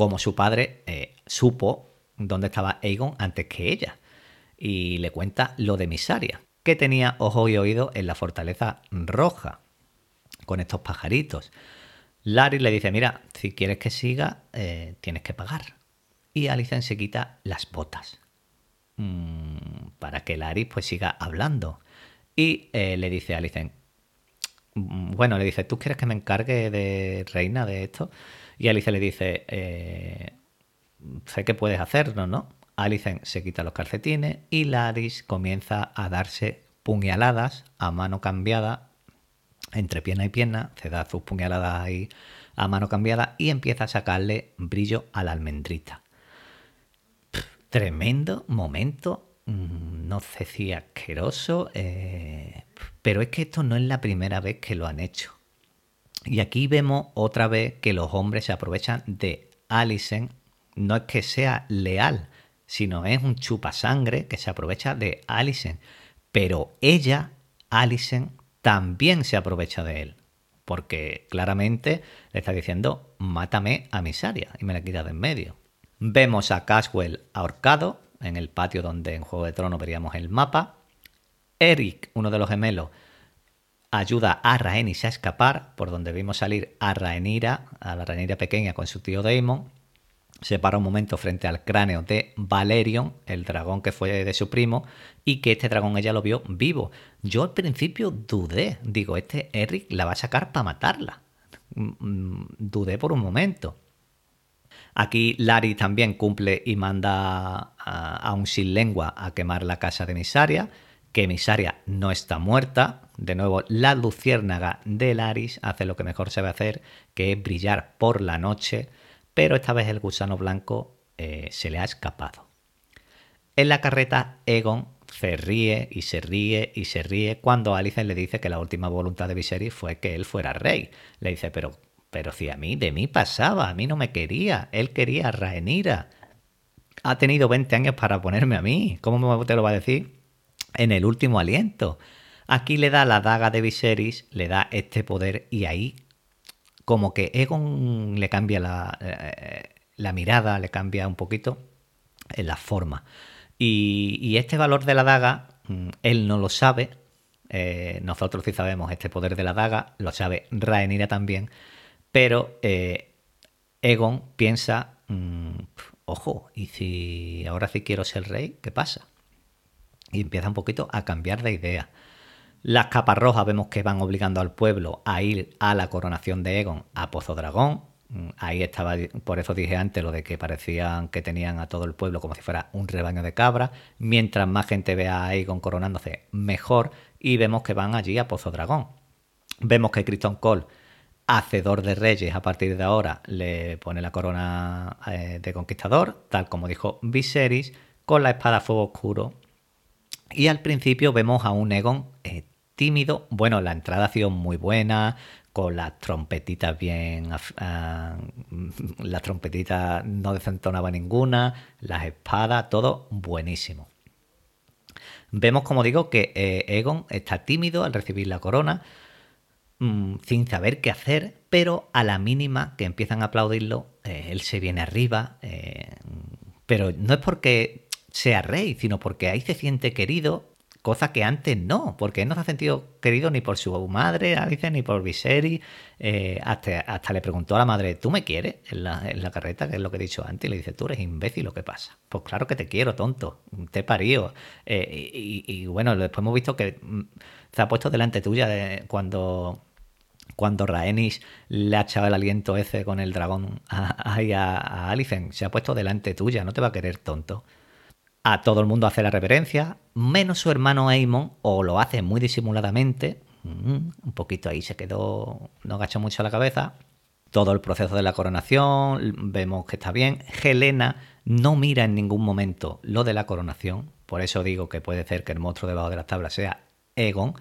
cómo su padre eh, supo dónde estaba Aegon antes que ella. Y le cuenta lo de Misaria, que tenía ojo y oído en la fortaleza roja, con estos pajaritos. Laris le dice, mira, si quieres que siga, eh, tienes que pagar. Y Alicent se quita las botas. Mm, para que Laris pues siga hablando. Y eh, le dice a Alicent, mm, bueno, le dice, ¿tú quieres que me encargue de reina de esto? Y Alicent le dice, eh, sé que puedes hacerlo, ¿no? Alicent se quita los calcetines y Laris comienza a darse puñaladas a mano cambiada, entre pierna y pierna, se da sus puñaladas ahí a mano cambiada y empieza a sacarle brillo a la almendrita. Tremendo momento, mm, no sé si asqueroso, eh, pero es que esto no es la primera vez que lo han hecho. Y aquí vemos otra vez que los hombres se aprovechan de Alicent. No es que sea leal, sino es un chupasangre que se aprovecha de Alicent. Pero ella, Alicent, también se aprovecha de él. Porque claramente le está diciendo, mátame a Misaria y me la quita de en medio. Vemos a Caswell ahorcado en el patio donde en Juego de Tronos veríamos el mapa. Eric, uno de los gemelos, ayuda a Rhaenys a escapar, por donde vimos salir a Rhaenyra, a la Rhaenyra pequeña con su tío Daemon. Se para un momento frente al cráneo de Valerion, el dragón que fue de su primo, y que este dragón ella lo vio vivo. Yo al principio dudé, digo, este Eric la va a sacar para matarla. Mm, mm, dudé por un momento. Aquí Larry también cumple y manda a, un sin lengua a quemar la casa de Misaria, que Misaria no está muerta. De nuevo, la luciérnaga de Laris hace lo que mejor se sabe hacer, que es brillar por la noche, pero esta vez el gusano blanco eh, se le ha escapado. En la carreta, Egon se ríe y se ríe y se ríe cuando Alicent le dice que la última voluntad de Viserys fue que él fuera rey. Le dice, pero pero si a mí, de mí pasaba, a mí no me quería, él quería a Rhaenyra. Ha tenido 20 años para ponerme a mí, ¿cómo te lo va a decir? En el último aliento. Aquí le da la daga de Viserys, le da este poder y ahí como que Egon le cambia la, eh, mirada, le cambia un poquito en la forma. Y, este valor de la daga, mm, él no lo sabe, eh, nosotros sí sabemos este poder de la daga, lo sabe Rhaenyra también, pero eh, Egon piensa, mm, ojo, ¿y si ahora sí quiero ser rey? ¿Qué pasa? Y empieza un poquito a cambiar de idea. Las capas rojas vemos que van obligando al pueblo a ir a la coronación de Egon a Pozo Dragón. Mm, ahí estaba, por eso dije antes lo de que parecían que tenían a todo el pueblo como si fuera un rebaño de cabras. Mientras más gente vea a Aegon coronándose, mejor. Y vemos que van allí a Pozo Dragón. Vemos que Criston Cole hacedor de reyes a partir de ahora le pone la corona eh, de conquistador, tal como dijo Viserys, con la espada fuego oscuro. Y al principio vemos a un Egon eh, tímido. Bueno, la entrada ha sido muy buena, con las trompetitas bien... Ah, las trompetitas no desentonaba ninguna, las espadas, todo buenísimo. Vemos, como digo, que eh, Egon está tímido al recibir la corona, Mm, sin saber qué hacer, pero a la mínima que empiezan a aplaudirlo, eh, él se viene arriba, pero no es porque sea rey, sino porque ahí se siente querido, cosa que antes no, porque él no se ha sentido querido ni por su madre, Alice, ni por Viserys, eh, hasta, hasta, le preguntó a la madre, ¿tú me quieres en la, carreta? Que es lo que he dicho antes, y le dice, tú eres imbécil, ¿lo que pasa? Pues claro que te quiero, tonto, te parío. Y, y, bueno, después hemos visto que mm, se ha puesto delante tuya de, cuando cuando le ha echado el aliento ese con el dragón ahí a, a, Alicent. Se ha puesto delante tuya, no te va a querer tonto. A todo el mundo hace la reverencia, menos su hermano Aemon, o lo hace muy disimuladamente. Mm, un poquito ahí se quedó, no agachó mucho la cabeza. Todo el proceso de la coronación, vemos que está bien. Helena no mira en ningún momento lo de la coronación, por eso digo que puede ser que el monstruo debajo de las tablas sea Egon.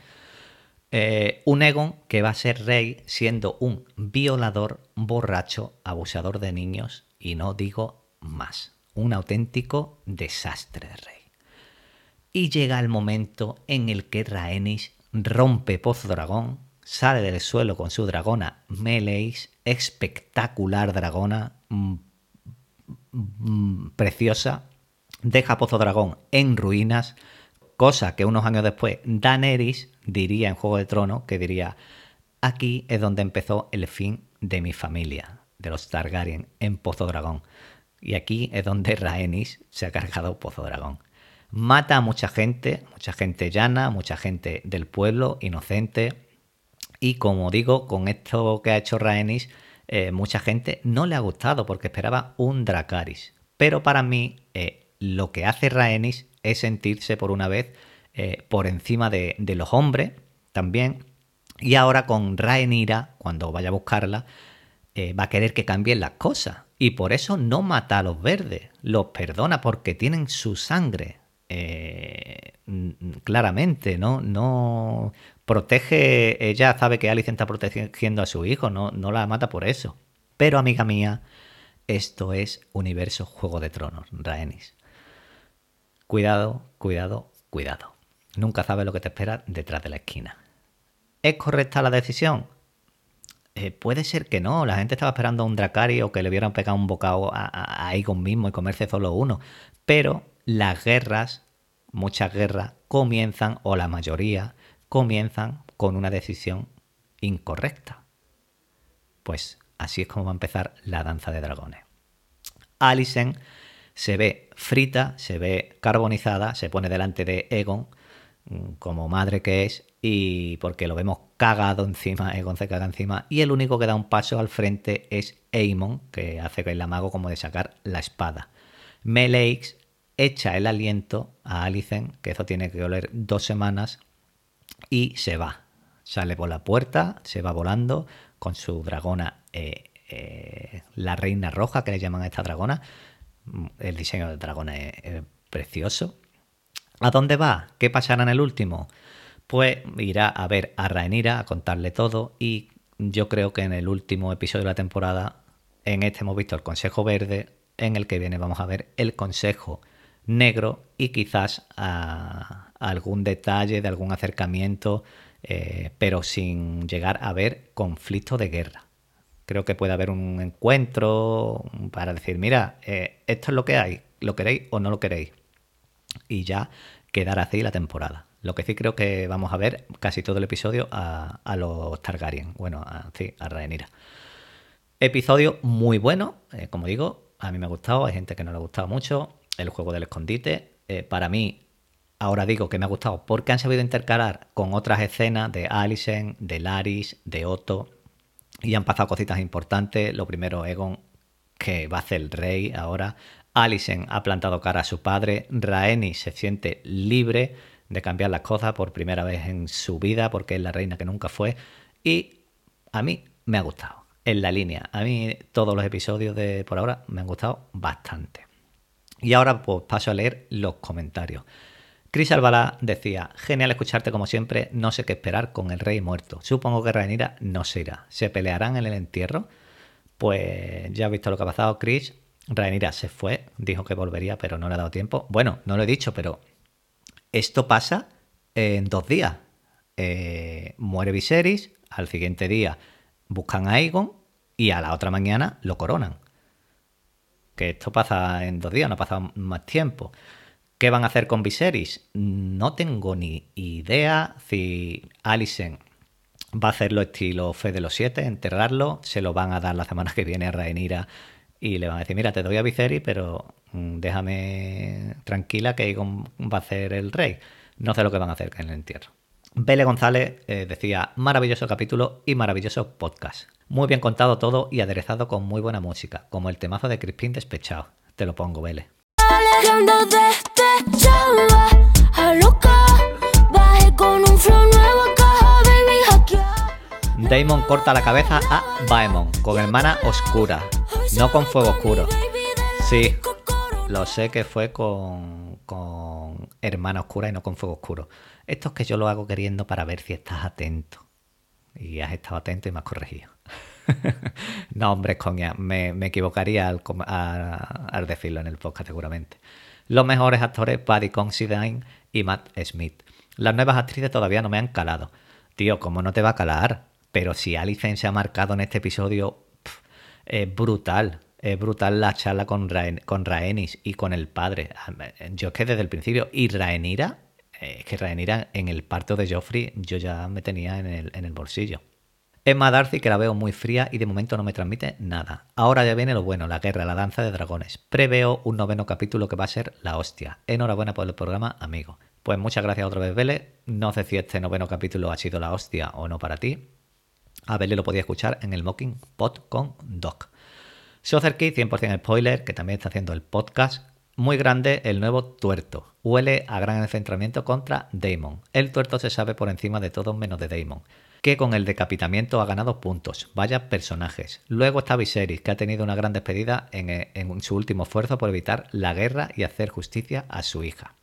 Eh, un Egon que va a ser rey siendo un violador, borracho, abusador de niños y no digo más. Un auténtico desastre de rey. Y llega el momento en el que Rhaenys rompe Pozo Dragón, sale del suelo con su dragona Meleis, espectacular dragona, mm, mm, preciosa, deja Pozo Dragón en ruinas, cosa que unos años después Daenerys diría en Juego de Tronos, que diría, aquí es donde empezó el fin de mi familia, de los Targaryen, en Pozo Dragón. Y aquí es donde Rhaenys se ha cargado Pozo Dragón. Mata a mucha gente, mucha gente llana, mucha gente del pueblo, inocente. Y como digo, con esto que ha hecho Rhaenys, eh, mucha gente no le ha gustado porque esperaba un Dracaris. Pero para mí, eh, lo que hace Rhaenys es sentirse por una vez eh, por encima de, los hombres también. Y ahora con Rhaenyra, cuando vaya a buscarla, va a querer que cambien las cosas. Y por eso no mata a los verdes, los perdona porque tienen su sangre. Eh, claramente, ¿no? No protege, ella sabe que Alicent está protegiendo a su hijo, no, no la mata por eso. Pero amiga mía, esto es universo Juego de Tronos, Rhaenys. Cuidado, cuidado, cuidado. Nunca sabes lo que te espera detrás de la esquina. ¿Es correcta la decisión? Eh, puede ser que no. La gente estaba esperando a un Dracari o que le hubieran pegado un bocado a, Aegon mismo y comerse solo uno. Pero las guerras, muchas guerras, comienzan, o la mayoría, comienzan con una decisión incorrecta. Pues así es como va a empezar la danza de dragones. Alicent se ve frita, se ve carbonizada, se pone delante de Egon como madre que es y porque lo vemos cagado encima, Egon caga encima y el único que da un paso al frente es Aemon, que hace que el amago como de sacar la espada. Meleix echa el aliento a Alicent, que eso tiene que oler dos semanas, y se va. Sale por la puerta, se va volando con su dragona, eh, eh, la reina roja, que le llaman a esta dragona, el diseño del dragón es, precioso. ¿A dónde va? ¿Qué pasará en el último? Pues irá a ver a Rhaenyra, a contarle todo y yo creo que en el último episodio de la temporada, en este hemos visto el Consejo Verde, en el que viene vamos a ver el Consejo Negro y quizás a, algún detalle de algún acercamiento, eh, pero sin llegar a ver conflicto de guerra. Creo que puede haber un encuentro para decir, mira, eh, esto es lo que hay, ¿lo queréis o no lo queréis? Y ya quedar así la temporada. Lo que sí creo que vamos a ver casi todo el episodio a, los Targaryen. Bueno, a, sí, a Rhaenyra. Episodio muy bueno, eh, como digo, a mí me ha gustado, hay gente que no le ha gustado mucho. El juego del escondite, eh, para mí, ahora digo que me ha gustado porque han sabido intercalar con otras escenas de Alicent, de Laris, de Otto, y han pasado cositas importantes. Lo primero, Egon, que va a ser el rey ahora. Alicent ha plantado cara a su padre. Raeni se siente libre de cambiar las cosas por primera vez en su vida porque es la reina que nunca fue. Y a mí me ha gustado. En la línea. A mí todos los episodios de por ahora me han gustado bastante. Y ahora pues paso a leer los comentarios. Chris Albalá decía, genial escucharte como siempre, no sé qué esperar con el rey muerto. Supongo que Rhaenyra no se irá. ¿Se pelearán en el entierro? Pues ya he visto lo que ha pasado, Chris. Rhaenyra se fue, dijo que volvería, pero no le ha dado tiempo. Bueno, no lo he dicho, pero esto pasa en dos días. Eh, muere Viserys, al siguiente día buscan a Aegon y a la otra mañana lo coronan. Que esto pasa en dos días, no ha pasado más tiempo. ¿Qué van a hacer con Viserys? No tengo ni idea si Alicent va a hacerlo estilo Fe de los Siete, enterrarlo, se lo van a dar la semana que viene a Rhaenyra y le van a decir, mira, te doy a Viserys, pero mm, déjame tranquila que va a ser el rey. No sé lo que van a hacer en el entierro. Bele González eh, decía, maravilloso capítulo y maravilloso podcast. Muy bien contado todo y aderezado con muy buena música, como el temazo de Crispin despechado. Te lo pongo, Bele. Alejando de estaba a loca. Bajé con un flow nuevo a caja, baby, hackear. Damon corta la cabeza a Baemon con hermana oscura, no con fuego oscuro. Sí, lo sé que fue con, con hermana oscura y no con fuego oscuro. Esto es que yo lo hago queriendo para ver si estás atento. Y has estado atento y me has corregido. no, hombre, coña, me, me equivocaría al, com- a- al decirlo en el podcast seguramente. Los mejores actores, Buddy Considine y Matt Smith. Las nuevas actrices todavía no me han calado. Tío, ¿cómo no te va a calar? Pero si Alicent se ha marcado en este episodio, es brutal. Es brutal la charla con, con Rhaenys y con el padre. Yo es que desde el principio. Y Rhaenyra, eh, es que Rhaenyra en el parto de Joffrey yo ya me tenía en el, en el bolsillo. Emma Darcy, que la veo muy fría y de momento no me transmite nada. Ahora ya viene lo bueno, la guerra, la danza de dragones. Preveo un noveno capítulo que va a ser la hostia. Enhorabuena por el programa, amigo. Pues muchas gracias otra vez, Vélez. No sé si este noveno capítulo ha sido la hostia o no para ti. A Vélez lo podía escuchar en el Mocking Pod con Doc. Sotherkey, 100% spoiler, que también está haciendo el podcast. Muy grande el nuevo tuerto. Huele a gran enfrentamiento contra Damon. El tuerto se sabe por encima de todos menos de Damon, que con el decapitamiento ha ganado puntos. Vaya personajes. Luego está Viserys, que ha tenido una gran despedida en, eh, en su último esfuerzo por evitar la guerra y hacer justicia a su hija.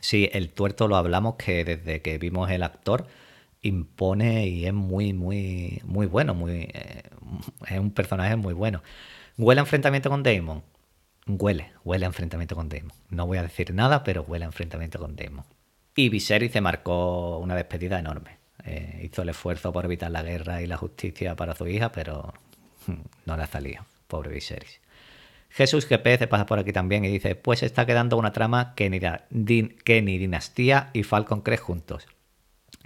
Sí, el tuerto lo hablamos que desde que vimos el actor impone y es muy, muy, muy bueno, muy, eh, es un personaje muy bueno. ¿Huele a enfrentamiento con Damon? Huele, huele a enfrentamiento con Damon. No voy a decir nada, pero huele a enfrentamiento con Damon. Y Viserys se marcó una despedida enorme. Eh, hizo el esfuerzo por evitar la guerra y la justicia para su hija, pero hmm, no le ha salido. Pobre Viserys. Jesús GP se pasa por aquí también y dice, pues está quedando una trama que ni, que ni Dinastía y Falcon Crest juntos.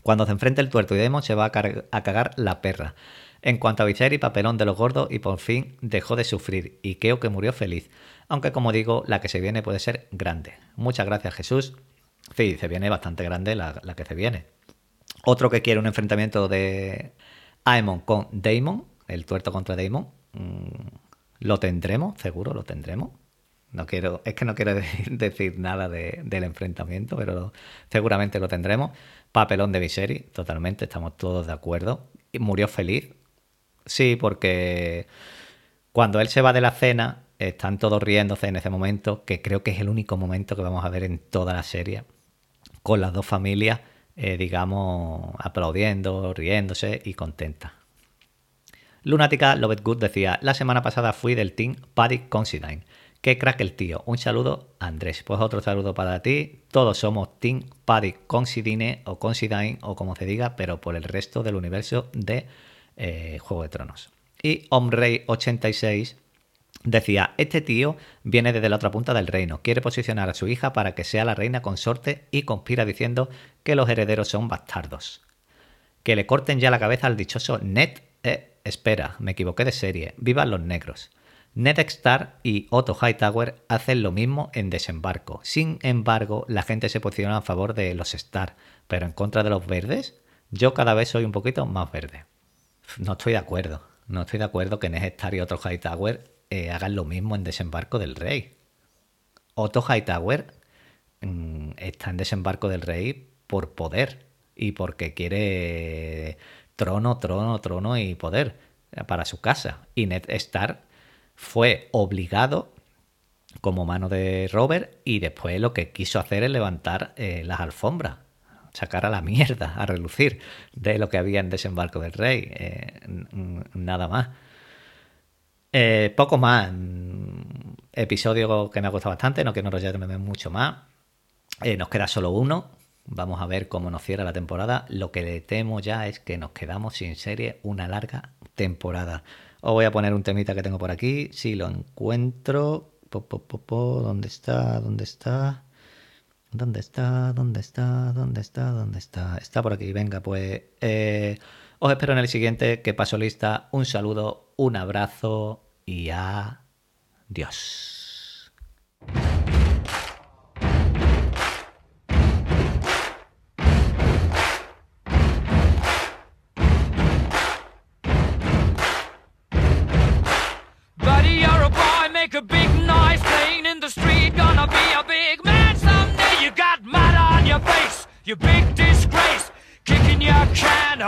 Cuando se enfrente el tuerto y Demon se va a, cagar la perra. En cuanto a Viserys, papelón de los gordos y por fin dejó de sufrir y creo que murió feliz. Aunque como digo, la que se viene puede ser grande. Muchas gracias Jesús. Sí, se viene bastante grande la, la que se viene. Otro que quiere un enfrentamiento de Aemon con Daemon, el tuerto contra Daemon, mm, lo tendremos, seguro lo tendremos. No quiero, es que no quiero decir, nada de- del enfrentamiento, pero seguramente lo tendremos. Papelón de Viserys, totalmente, estamos todos de acuerdo. Y murió feliz. Sí, porque cuando él se va de la cena, están todos riéndose en ese momento, que creo que es el único momento que vamos a ver en toda la serie, con las dos familias, eh, digamos, aplaudiendo, riéndose y contentas. Lunática Lovett Good decía, la semana pasada fui del team Paddy Considine. Qué crack el tío. Un saludo, Andrés. Pues otro saludo para ti. Todos somos Team Paddy Considine o Considine o como se diga, pero por el resto del universo de eh, Juego de Tronos. Y Omrey86 decía, este tío viene desde la otra punta del reino, quiere posicionar a su hija para que sea la reina consorte y conspira diciendo que los herederos son bastardos. Que le corten ya la cabeza al dichoso Ned. Eh, espera, me equivoqué de serie. Vivan los negros. Ned Stark y Otto Hightower hacen lo mismo en desembarco. Sin embargo, la gente se posiciona a favor de los Stark, pero en contra de los verdes. Yo cada vez soy un poquito más verde. No estoy de acuerdo. No estoy de acuerdo que Ned Stark y Otto Hightower eh, hagan lo mismo en desembarco del rey. Otto Hightower mm, está en desembarco del rey por poder y porque quiere trono, trono, trono y poder para su casa. Y Ned fue obligado como mano de Robert y después lo que quiso hacer es levantar eh, las alfombras, sacar a la mierda, a relucir de lo que había en desembarco del rey. eh, nada más. Eh, poco más. Mm, Episodio que me ha gustado bastante, no quiero enrollarme mucho más. Nos queda solo uno. Vamos a ver cómo nos cierra la temporada. Lo que le temo ya es que nos quedamos sin serie una larga temporada. Os voy a poner un temita que tengo por aquí. Si lo encuentro. Po, po. ¿Dónde está? ¿Dónde está? ¿Dónde está? ¿Dónde está? ¿Dónde está? ¿Dónde está? Está por aquí. Venga, pues. eh, os espero en el siguiente. Que paso lista. Un saludo, un abrazo y adiós.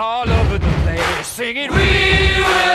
all over the place, singing, We will.